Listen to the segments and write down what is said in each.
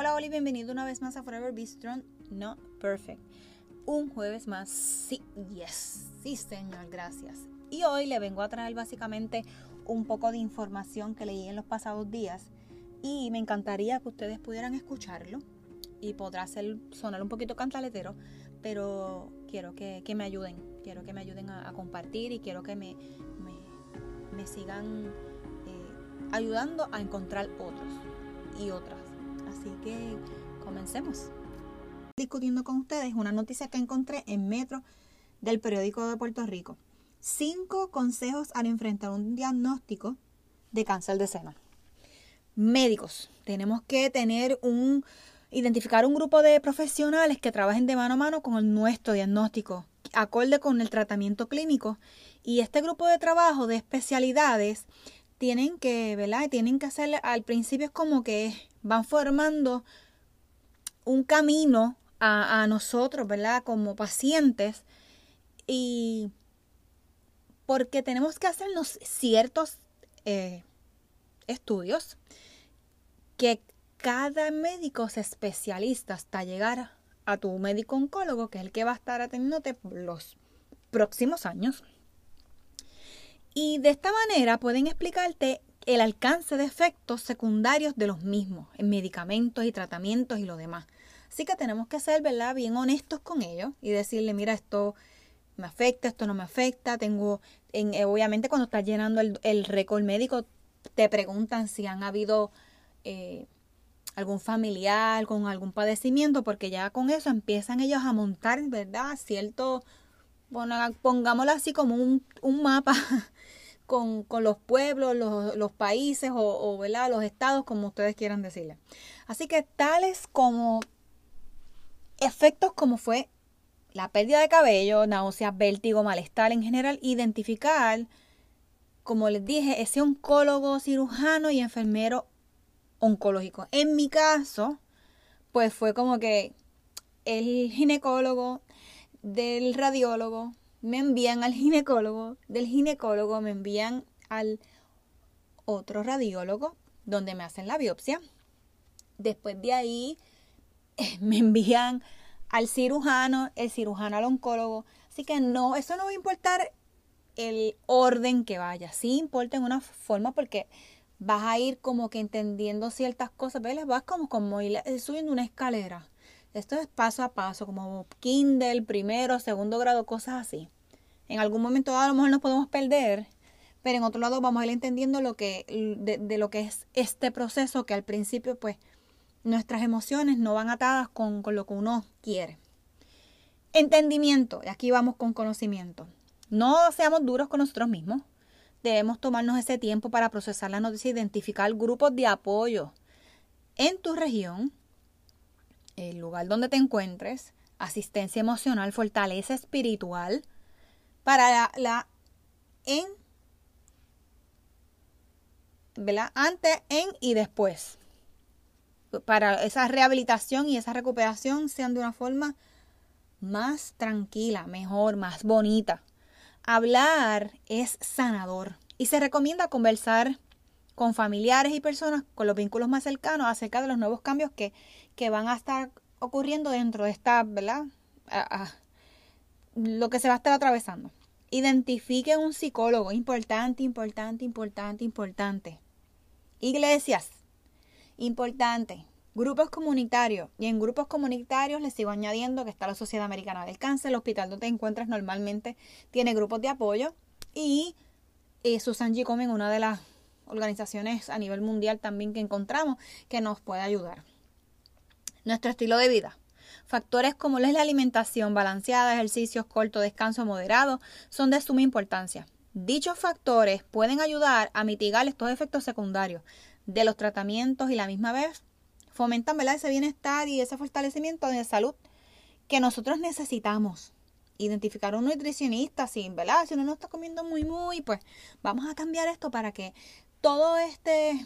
Hola, Oli, bienvenido una vez más a Forever Be Strong, No Perfect. Un jueves más, sí, yes, sí, señor, gracias. Y hoy le vengo a traer básicamente un poco de información que leí en los pasados días y me encantaría que ustedes pudieran escucharlo y podrá ser, sonar un poquito cantaletero, pero quiero que, me ayuden, quiero que me ayuden a, compartir y quiero que me, me, sigan eh, ayudando a encontrar otros y otras Así que comencemos. Discutiendo con ustedes una noticia que encontré en Metro del periódico de Puerto Rico. Cinco consejos al enfrentar un diagnóstico de cáncer de seno. Médicos, tenemos que tener un identificar un grupo de profesionales que trabajen de mano a mano con el nuestro diagnóstico, acorde con el tratamiento clínico. Y este grupo de trabajo de especialidades tienen que, ¿verdad? Tienen que hacer, al principio es como que van formando un camino a, nosotros, ¿verdad? Como pacientes y porque tenemos que hacernos ciertos eh, estudios que cada médico se especialista hasta llegar a tu médico oncólogo, que es el que va a estar atendiéndote los próximos años. Y de esta manera pueden explicarte el alcance de efectos secundarios de los mismos en medicamentos y tratamientos y lo demás. Así que tenemos que ser, ¿verdad?, bien honestos con ellos y decirle, mira, esto me afecta, esto no me afecta. Tengo, en, eh, obviamente cuando estás llenando el, récord médico, te preguntan si han habido eh, algún familiar con algún padecimiento, porque ya con eso empiezan ellos a montar, ¿verdad? Cierto, bueno, pongámoslo así como un, un mapa con, los pueblos, los, países o, los estados, como ustedes quieran decirle. Así que tales como efectos como fue la pérdida de cabello, náuseas, vértigo, malestar en general, identificar, como les dije, ese oncólogo, cirujano y enfermero oncológico. En mi caso, pues fue como que el ginecólogo del radiólogo, me envían al ginecólogo, del ginecólogo me envían al otro radiólogo donde me hacen la biopsia. Después de ahí me envían al cirujano, el cirujano al oncólogo. Así que no, eso no va a importar el orden que vaya. Sí importa en una forma porque vas a ir como que entendiendo ciertas cosas. Vas como, como ir subiendo una escalera. Esto es paso a paso, como Kindle, primero, segundo grado, cosas así. En algún momento a lo mejor nos podemos perder, pero en otro lado vamos a ir entendiendo lo que, de, lo que es este proceso que al principio pues nuestras emociones no van atadas con, con lo que uno quiere. Entendimiento, y aquí vamos con conocimiento. No seamos duros con nosotros mismos. Debemos tomarnos ese tiempo para procesar la noticia, identificar grupos de apoyo en tu región el lugar donde te encuentres, asistencia emocional, fortaleza espiritual, para la, en, ¿verdad? Antes, en y después. Para esa rehabilitación y esa recuperación sean de una forma más tranquila, mejor, más bonita. Hablar es sanador y se recomienda conversar con familiares y personas con los vínculos más cercanos acerca de los nuevos cambios que, que van a estar ocurriendo dentro de esta, ¿verdad? lo que se va a estar atravesando. Identifique un psicólogo, importante, importante, importante, importante. Iglesias, importante. Grupos comunitarios. Y en grupos comunitarios les sigo añadiendo que está la Sociedad Americana del Cáncer, el hospital donde te encuentras normalmente tiene grupos de apoyo. Y eh, Susan G. Komen, una de las organizaciones a nivel mundial también que encontramos que nos puede ayudar nuestro estilo de vida. Factores como la alimentación balanceada, ejercicios corto, descanso moderado son de suma importancia. Dichos factores pueden ayudar a mitigar estos efectos secundarios de los tratamientos y la misma vez fomentan ese bienestar y ese fortalecimiento de salud que nosotros necesitamos. Identificar un nutricionista, sin, ¿verdad? Si uno no está comiendo muy, muy, pues vamos a cambiar esto para que todo este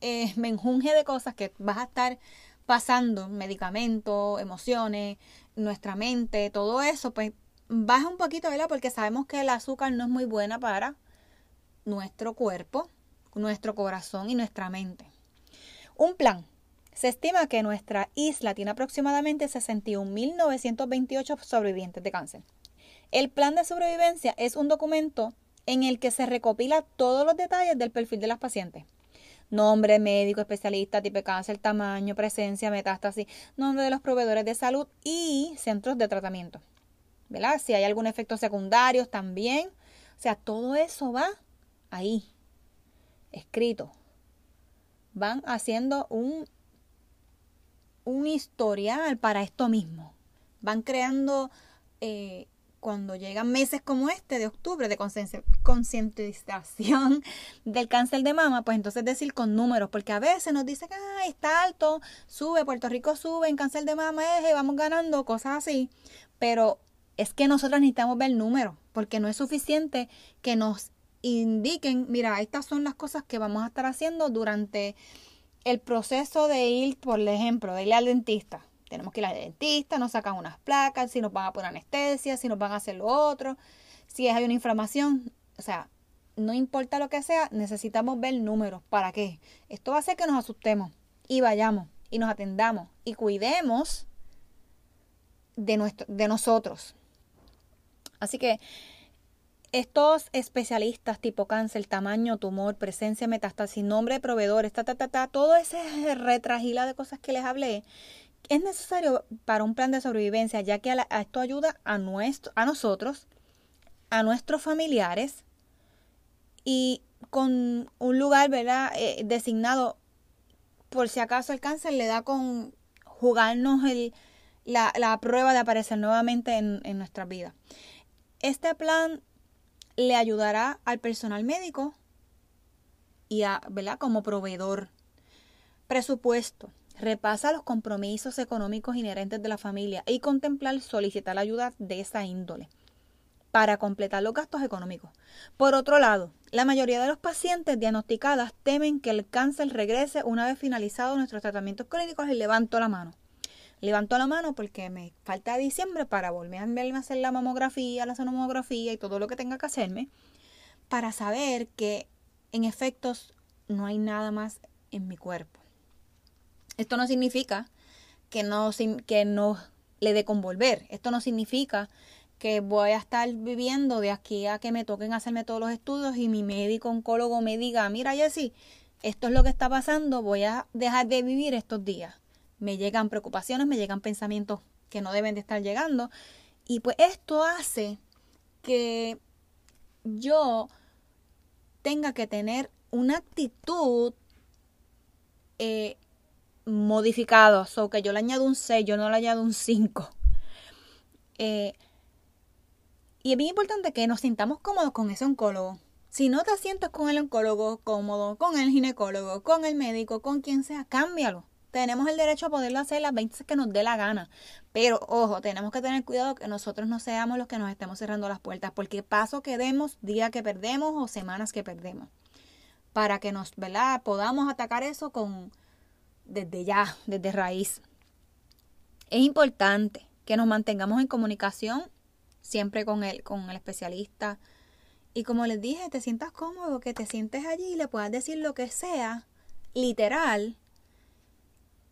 eh, menjunje de cosas que vas a estar pasando, medicamentos, emociones, nuestra mente, todo eso, pues baja un poquito, ¿verdad? Porque sabemos que el azúcar no es muy buena para nuestro cuerpo, nuestro corazón y nuestra mente. Un plan. Se estima que nuestra isla tiene aproximadamente 61.928 sobrevivientes de cáncer. El plan de sobrevivencia es un documento en el que se recopila todos los detalles del perfil de las pacientes. Nombre, médico, especialista, tipo de cáncer, tamaño, presencia, metástasis, nombre de los proveedores de salud y centros de tratamiento. ¿Verdad? Si hay algún efecto secundario también. O sea, todo eso va ahí, escrito. Van haciendo un un historial para esto mismo. Van creando, eh, cuando llegan meses como este de octubre, de concientización del cáncer de mama, pues entonces decir con números, porque a veces nos dicen, ah, está alto, sube, Puerto Rico sube en cáncer de mama, eje, vamos ganando, cosas así. Pero es que nosotros necesitamos ver números, porque no es suficiente que nos indiquen, mira, estas son las cosas que vamos a estar haciendo durante el proceso de ir, por ejemplo, de ir al dentista. Tenemos que ir al dentista, nos sacan unas placas, si nos van a poner anestesia, si nos van a hacer lo otro, si hay una inflamación. O sea, no importa lo que sea, necesitamos ver números. ¿Para qué? Esto va a hacer que nos asustemos y vayamos y nos atendamos y cuidemos de, nuestro, de nosotros. Así que estos especialistas tipo cáncer, tamaño, tumor, presencia, metástasis, nombre de proveedores, ta, ta, ta, ta, todo ese retragila de cosas que les hablé, es necesario para un plan de sobrevivencia, ya que esto ayuda a, nuestro, a nosotros, a nuestros familiares y con un lugar ¿verdad? Eh, designado, por si acaso el cáncer le da con jugarnos el, la, la prueba de aparecer nuevamente en, en nuestra vida. Este plan le ayudará al personal médico y a, ¿verdad? Como proveedor. Presupuesto. Repasa los compromisos económicos inherentes de la familia y contemplar solicitar ayuda de esa índole para completar los gastos económicos. Por otro lado, la mayoría de los pacientes diagnosticadas temen que el cáncer regrese una vez finalizados nuestros tratamientos clínicos y levanto la mano. Levanto la mano porque me falta diciembre para volver a hacer la mamografía, la sonomografía y todo lo que tenga que hacerme para saber que en efectos no hay nada más en mi cuerpo. Esto no significa que no, que no le dé con volver. Esto no significa que voy a estar viviendo de aquí a que me toquen hacerme todos los estudios y mi médico oncólogo me diga, mira Jessy, esto es lo que está pasando, voy a dejar de vivir estos días me llegan preocupaciones, me llegan pensamientos que no deben de estar llegando. Y pues esto hace que yo tenga que tener una actitud eh, modificada. O que yo le añado un 6, yo no le añado un 5. Eh, y es bien importante que nos sintamos cómodos con ese oncólogo. Si no te sientes con el oncólogo cómodo, con el ginecólogo, con el médico, con quien sea, cámbialo tenemos el derecho a poderlo hacer las 20 que nos dé la gana. Pero ojo, tenemos que tener cuidado que nosotros no seamos los que nos estemos cerrando las puertas, porque paso que demos, día que perdemos o semanas que perdemos. Para que nos, ¿verdad? Podamos atacar eso con desde ya, desde raíz. Es importante que nos mantengamos en comunicación siempre con el, con el especialista. Y como les dije, te sientas cómodo, que te sientes allí y le puedas decir lo que sea, literal,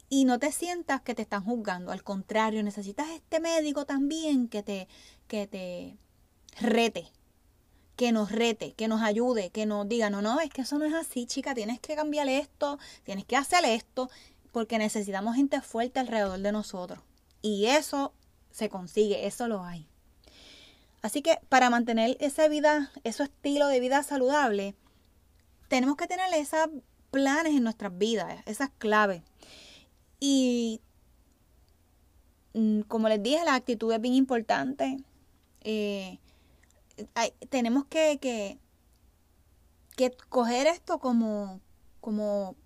y no te sientas que te están juzgando. Al contrario, necesitas este médico también que te, que te rete, que nos rete, que nos ayude, que nos diga, no, no, es que eso no es así, chica, tienes que cambiar esto, tienes que hacer esto, porque necesitamos gente fuerte alrededor de nosotros. Y eso se consigue, eso lo hay. Así que para mantener esa vida, ese estilo de vida saludable, tenemos que tener esos planes en nuestras vidas, esas claves. Y mm, como les dije, la actitud es bien importante. Eh, tenemos que, que, que, coger esto como, como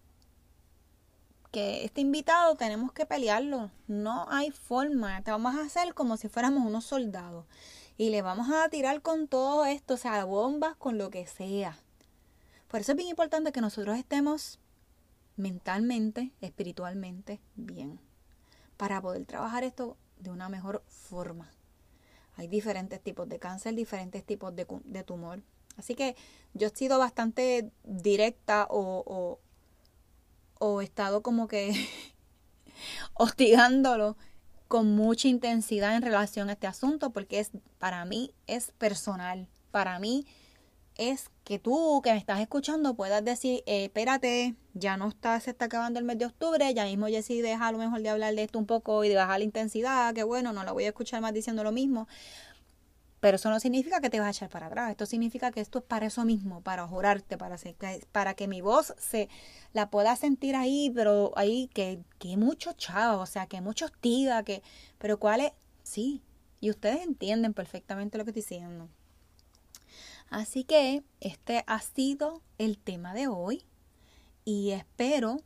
que este invitado tenemos que pelearlo. No hay forma. Te vamos a hacer como si fuéramos unos soldados. Y le vamos a tirar con todo esto, o sea, bombas, con lo que sea. Por eso es bien importante que nosotros estemos mentalmente, espiritualmente bien, para poder trabajar esto de una mejor forma. Hay diferentes tipos de cáncer, diferentes tipos de, tumor. Así que yo he sido bastante directa o, o, he estado como que hostigándolo con mucha intensidad en relación a este asunto porque es para mí es personal. Para mí es que tú que me estás escuchando puedas decir, eh, espérate, ya no está, se está acabando el mes de octubre, ya mismo Jessy deja a lo mejor de hablar de esto un poco y de bajar la intensidad, que bueno, no la voy a escuchar más diciendo lo mismo. Pero eso no significa que te vas a echar para atrás. Esto significa que esto es para eso mismo, para jurarte, para, para que mi voz se la pueda sentir ahí, pero ahí que, que mucho chavo, o sea, que mucho hostiga, que, pero cuál es, sí. Y ustedes entienden perfectamente lo que estoy diciendo. Así que este ha sido el tema de hoy y espero,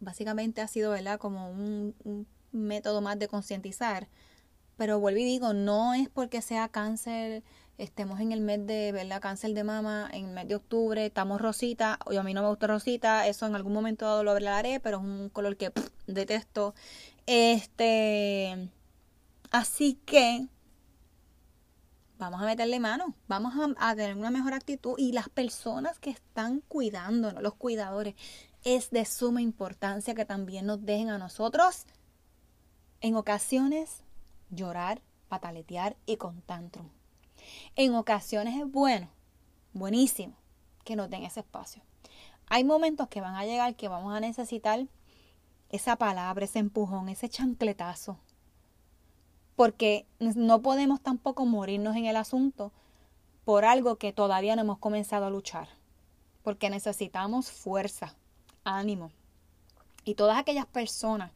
básicamente ha sido, ¿verdad? Como un, un método más de concientizar pero vuelvo y digo, no es porque sea cáncer, estemos en el mes de, ¿verdad? Cáncer de mama, en el mes de octubre, estamos rosita, o a mí no me gusta rosita, eso en algún momento dado lo hablaré, pero es un color que detesto. Este, así que vamos a meterle mano, vamos a, tener una mejor actitud y las personas que están cuidándonos, los cuidadores, es de suma importancia que también nos dejen a nosotros en ocasiones llorar, pataletear y con tantrum. En ocasiones es bueno, buenísimo, que nos den ese espacio. Hay momentos que van a llegar que vamos a necesitar esa palabra, ese empujón, ese chancletazo. Porque no podemos tampoco morirnos en el asunto por algo que todavía no hemos comenzado a luchar. Porque necesitamos fuerza, ánimo. Y todas aquellas personas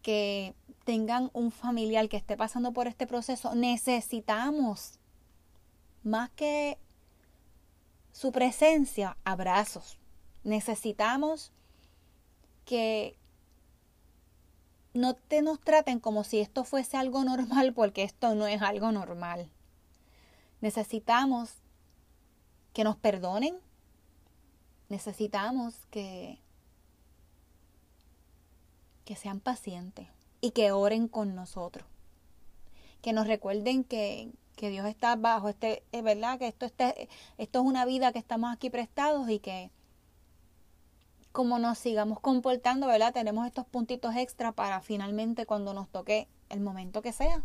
que tengan un familiar que esté pasando por este proceso, necesitamos más que su presencia, abrazos. Necesitamos que no te nos traten como si esto fuese algo normal, porque esto no es algo normal. Necesitamos que nos perdonen. Necesitamos que que sean pacientes y que oren con nosotros. Que nos recuerden que, Dios está bajo este, es verdad que esto, este, esto es una vida que estamos aquí prestados y que como nos sigamos comportando, ¿verdad? Tenemos estos puntitos extra para finalmente cuando nos toque el momento que sea.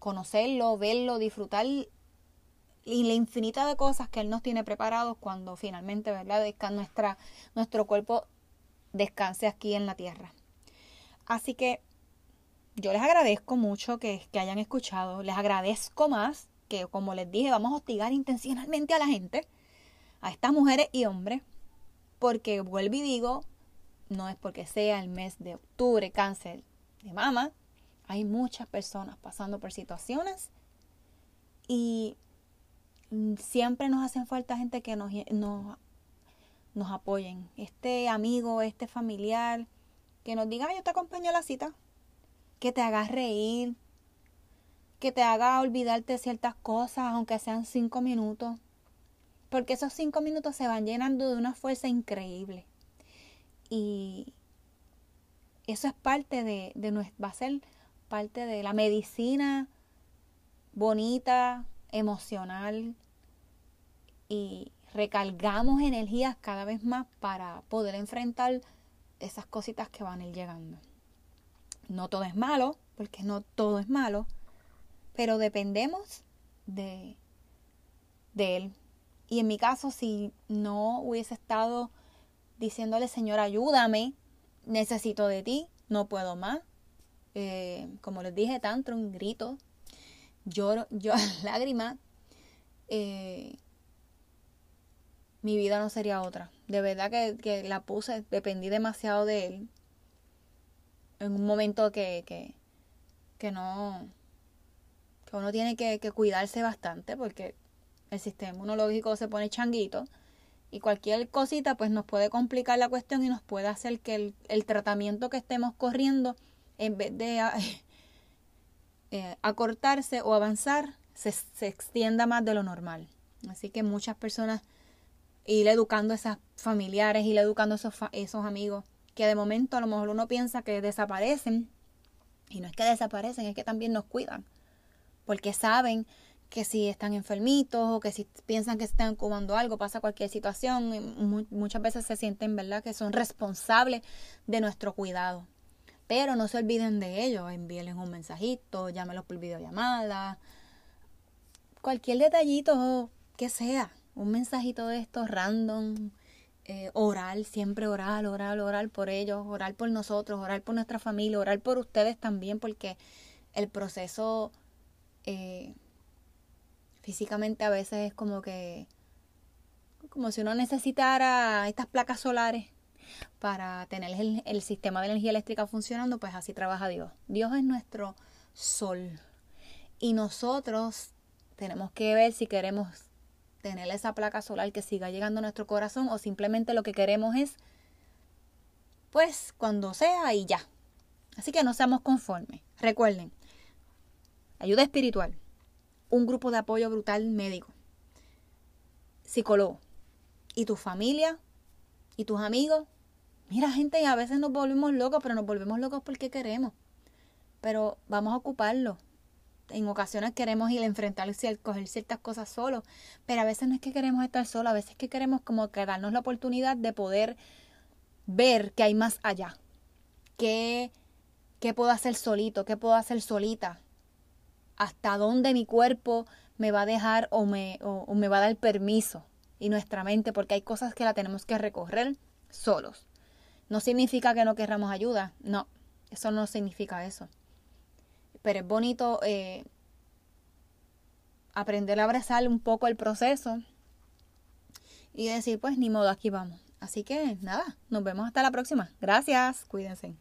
Conocerlo, verlo, disfrutar y la infinita de cosas que Él nos tiene preparados cuando finalmente, ¿verdad? Nuestra, nuestro cuerpo descanse aquí en la tierra. Así que yo les agradezco mucho que, hayan escuchado. Les agradezco más que, como les dije, vamos a hostigar intencionalmente a la gente, a estas mujeres y hombres, porque vuelvo y digo, no es porque sea el mes de octubre, cáncer de mama, hay muchas personas pasando por situaciones y siempre nos hacen falta gente que nos, nos, apoyen. Este amigo, este familiar, que nos diga, yo te acompaño a la cita, que te haga reír, que te haga olvidarte ciertas cosas, aunque sean cinco minutos, porque esos cinco minutos se van llenando de una fuerza increíble. Y eso es parte de, de va a ser parte de la medicina bonita, emocional y recargamos energías cada vez más para poder enfrentar esas cositas que van a ir llegando. No todo es malo, porque no todo es malo, pero dependemos de, de Él. Y en mi caso, si no hubiese estado diciéndole, Señor, ayúdame, necesito de ti, no puedo más. Eh, como les dije, tanto un grito, lloro, yo lágrimas, eh, mi vida no sería otra. De verdad que, la puse, dependí demasiado de él. En un momento que, que, que no, que uno tiene que, cuidarse bastante porque el sistema inmunológico se pone changuito y cualquier cosita pues nos puede complicar la cuestión y nos puede hacer que el, tratamiento que estemos corriendo en vez de eh, acortarse o avanzar se, se extienda más de lo normal. Así que muchas personas ir educando a esas familiares, ir educando a esos, esos amigos, que de momento a lo mejor uno piensa que desaparecen, y no es que desaparecen, es que también nos cuidan, porque saben que si están enfermitos o que si piensan que están incubando algo, pasa cualquier situación, muchas veces se sienten, ¿verdad?, que son responsables de nuestro cuidado. Pero no se olviden de ellos, envíenles un mensajito, llámelos por videollamada, cualquier detallito que sea, un mensajito de estos random, eh, oral, siempre oral, oral, oral por ellos, oral por nosotros, oral por nuestra familia, oral por ustedes también, porque el proceso eh, físicamente a veces es como que, como si uno necesitara estas placas solares para tener el, sistema de energía eléctrica funcionando, pues así trabaja Dios. Dios es nuestro sol. Y nosotros tenemos que ver si queremos tener esa placa solar que siga llegando a nuestro corazón o simplemente lo que queremos es, pues, cuando sea y ya. Así que no seamos conformes. Recuerden, ayuda espiritual, un grupo de apoyo brutal médico, psicólogo, y tu familia, y tus amigos, Mira, gente, a veces nos volvemos locos, pero nos volvemos locos porque queremos. Pero vamos a ocuparlo. En ocasiones queremos ir a enfrentarse y coger ciertas cosas solos, pero a veces no es que queremos estar solos, a veces es que queremos como que darnos la oportunidad de poder ver que hay más allá. ¿Qué, qué puedo hacer solito? ¿Qué puedo hacer solita? ¿Hasta dónde mi cuerpo me va a dejar o me, o me va a dar permiso? Y nuestra mente, porque hay cosas que la tenemos que recorrer solos. No significa que no querramos ayuda, no, eso no significa eso. Pero es bonito eh, aprender a abrazar un poco el proceso y decir, pues ni modo, aquí vamos. Así que nada, nos vemos hasta la próxima. Gracias, cuídense.